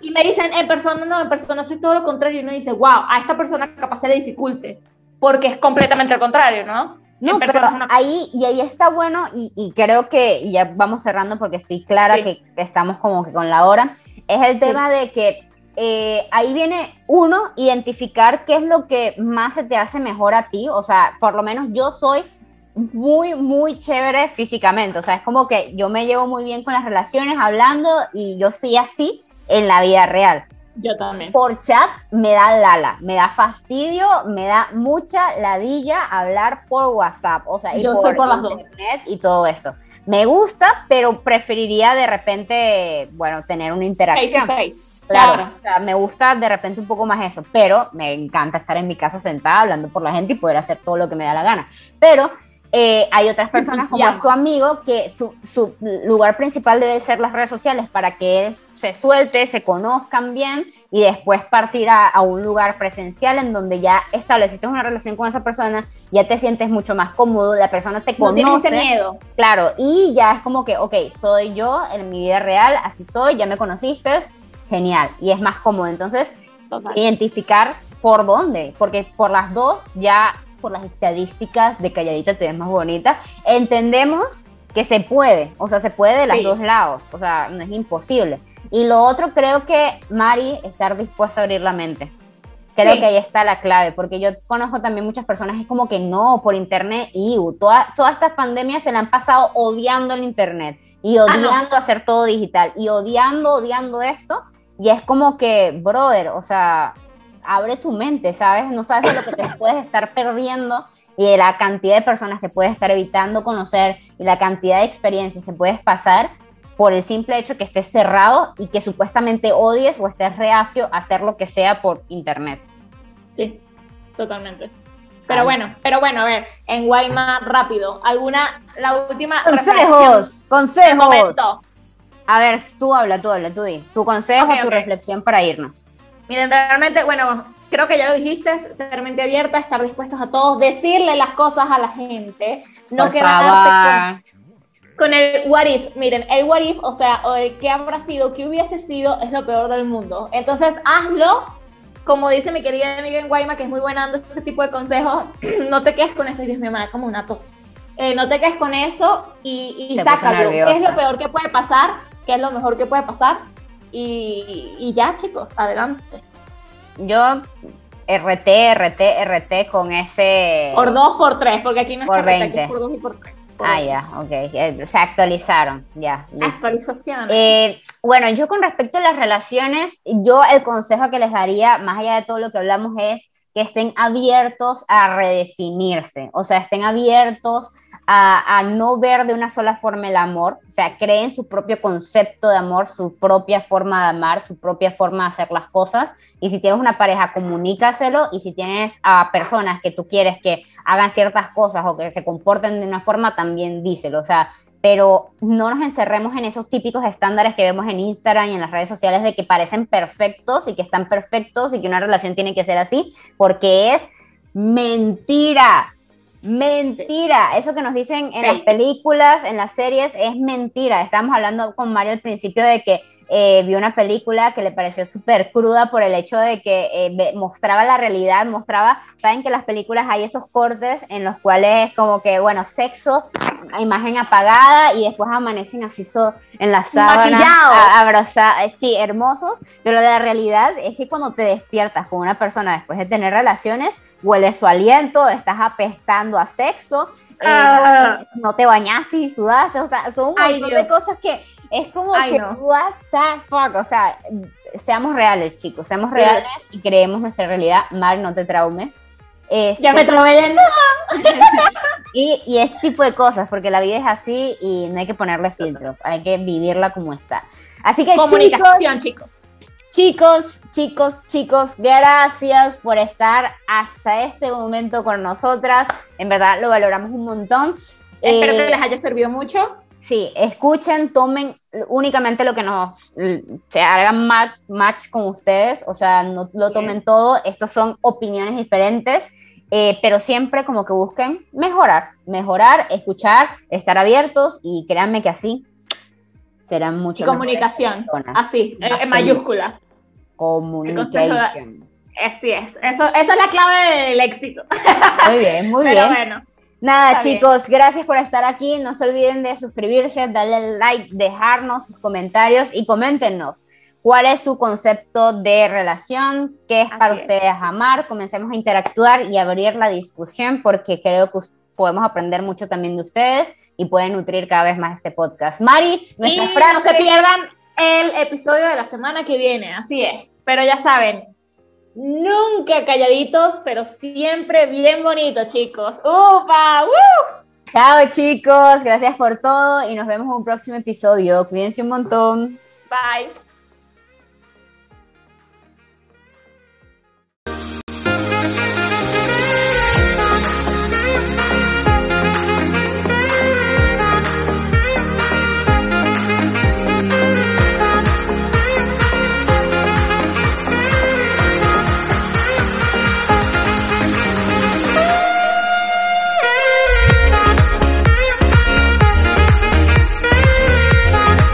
Y me dicen, en persona no, en persona soy todo lo contrario. Y uno dice, wow, a esta persona capaz se le dificulte, porque es completamente al contrario, ¿no? No, pero ahí, y ahí está bueno, y, y, creo que ya vamos cerrando porque estoy clara que estamos como que con la hora, es el tema de que eh, ahí viene uno, identificar qué es lo que más se te hace mejor a ti, o sea, por lo menos yo soy muy, muy chévere físicamente, o sea, es como que yo me llevo muy bien con las relaciones, hablando, y yo soy así, en la vida real. Yo también. Por chat me da lala, me da fastidio, me da mucha ladilla hablar por WhatsApp, o sea, y Yo por, las internet y todo eso. Me gusta, pero preferiría de repente, bueno, tener una interacción. Face face. Claro, O sea, me gusta de repente un poco más eso, pero me encanta estar en mi casa sentada hablando por la gente y poder hacer todo lo que me da la gana. Pero eh, hay otras personas como es tu amigo que su, su, lugar principal debe ser las redes sociales para que se suelte, se conozcan bien y después partir a, a, un lugar presencial en donde ya estableciste una relación con esa persona, ya te sientes mucho más cómodo, la persona te conoce. No tienes miedo. Claro, y ya es como que, ok, soy yo en mi vida real, así soy, ya me conociste, genial, y es más cómodo. Entonces, identificar por dónde, porque por las dos ya por las estadísticas de calladita te ves más bonita, entendemos que se puede, o sea, se puede de los dos lados, o sea, no es imposible. Y lo otro creo que, Mari, estar dispuesta a abrir la mente. Creo que ahí está la clave, porque yo conozco también muchas personas, es como que no, por internet, y todas toda estas pandemias se le han pasado odiando el internet y ah, odiando hacer todo digital y odiando, odiando esto, y es como que, brother, o sea, abre tu mente, ¿sabes? No sabes de lo que te *coughs* puedes estar perdiendo y de la cantidad de personas que puedes estar evitando conocer y la cantidad de experiencias que puedes pasar por el simple hecho que estés cerrado y que supuestamente odies o estés reacio a hacer lo que sea por internet. Sí, totalmente. Pero bueno, pero bueno, a ver, en Guayma, rápido, alguna, la última... Consejos, consejos. A ver, tú habla, tú habla, tú di. Tu consejo, tu reflexión para irnos. Miren, realmente, bueno, creo que ya lo dijiste, ser mente abierta, estar dispuestos a todos, decirle las cosas a la gente, no quedarte con, con, el what if. Miren, el what if, o sea, o el qué habrá sido, qué hubiese sido, es lo peor del mundo. Entonces, hazlo, como dice mi querida amiga en Guayma, que es muy buena dando ese tipo de consejos, *clears throat* no te quedes con eso, Dios mío, me da como una tos. Eh, no te quedes con eso y, y sácalo. ¿Qué es lo peor que puede pasar? ¿Qué es lo mejor que puede pasar? Y, ya, chicos, adelante. Yo RT, RT, RT con ese... Por dos, por tres, porque aquí no por está RT, por dos y por tres. ah, ya, ok. Se actualizaron, ya. Actualización. Eh, bueno, yo con respecto a las relaciones, yo el consejo que les daría, más allá de todo lo que hablamos, es que estén abiertos a redefinirse, o sea, estén abiertos a, no ver de una sola forma el amor, o sea, creen su propio concepto de amor, su propia forma de amar, su propia forma de hacer las cosas. Y si tienes una pareja, comunícaselo. Y si tienes a personas que tú quieres que hagan ciertas cosas o que se comporten de una forma, también díselo. O sea, pero no nos encerremos en esos típicos estándares que vemos en Instagram y en las redes sociales de que parecen perfectos y que están perfectos y que una relación tiene que ser así, porque es mentira. Mentira, eso que nos dicen en las películas, en las series, es mentira. Estábamos hablando con Mario al principio de que eh, vio una película que le pareció súper cruda por el hecho de que eh, mostraba la realidad, mostraba, saben que las películas hay esos cortes en los cuales como que, bueno, sexo, imagen apagada y después amanecen así so, en la sábana, abrazados, sí, hermosos, pero la realidad es que cuando te despiertas con una persona después de tener relaciones, huele su aliento, estás apestando a sexo, eh, ah. no te bañaste y sudaste, o sea, son un montón de cosas que es como que, what the fuck, o sea, seamos reales, chicos, seamos reales y creemos nuestra realidad. Mar, no te traumes. Este, ya me traumé, no. *laughs* y, y este tipo de cosas, porque la vida es así y no hay que ponerle filtros, hay que vivirla como está. Así que, Comunicación, chicos Chicos, chicos, chicos, gracias por estar hasta este momento con nosotras. En verdad lo valoramos un montón. Espero que eh, les haya servido mucho. Sí, escuchen, tomen únicamente lo que nos se hagan match, match con ustedes, o sea, no lo tomen todo. Estos son opiniones diferentes, eh, pero siempre como que busquen mejorar, mejorar, escuchar, estar abiertos y créanme que así serán mucho Comunicación, así, en, mayúscula. Communication. Así es, eso, eso es la clave del éxito. Muy bien, muy *laughs* bien. Bueno, Nada, chicos, gracias por estar aquí. No se olviden de suscribirse, darle like, dejarnos sus comentarios y coméntenos cuál es su concepto de relación, qué es para ustedes amar. Comencemos a interactuar y abrir la discusión porque creo que podemos aprender mucho también de ustedes y pueden nutrir cada vez más este podcast. Mari, nuestra frase. No se pierdan el episodio de la semana que viene, así es. Pero ya saben, nunca calladitos, pero siempre bien bonitos, chicos. ¡Upa! ¡Woo! Chao, chicos. Gracias por todo y nos vemos en un próximo episodio. Cuídense un montón. Bye.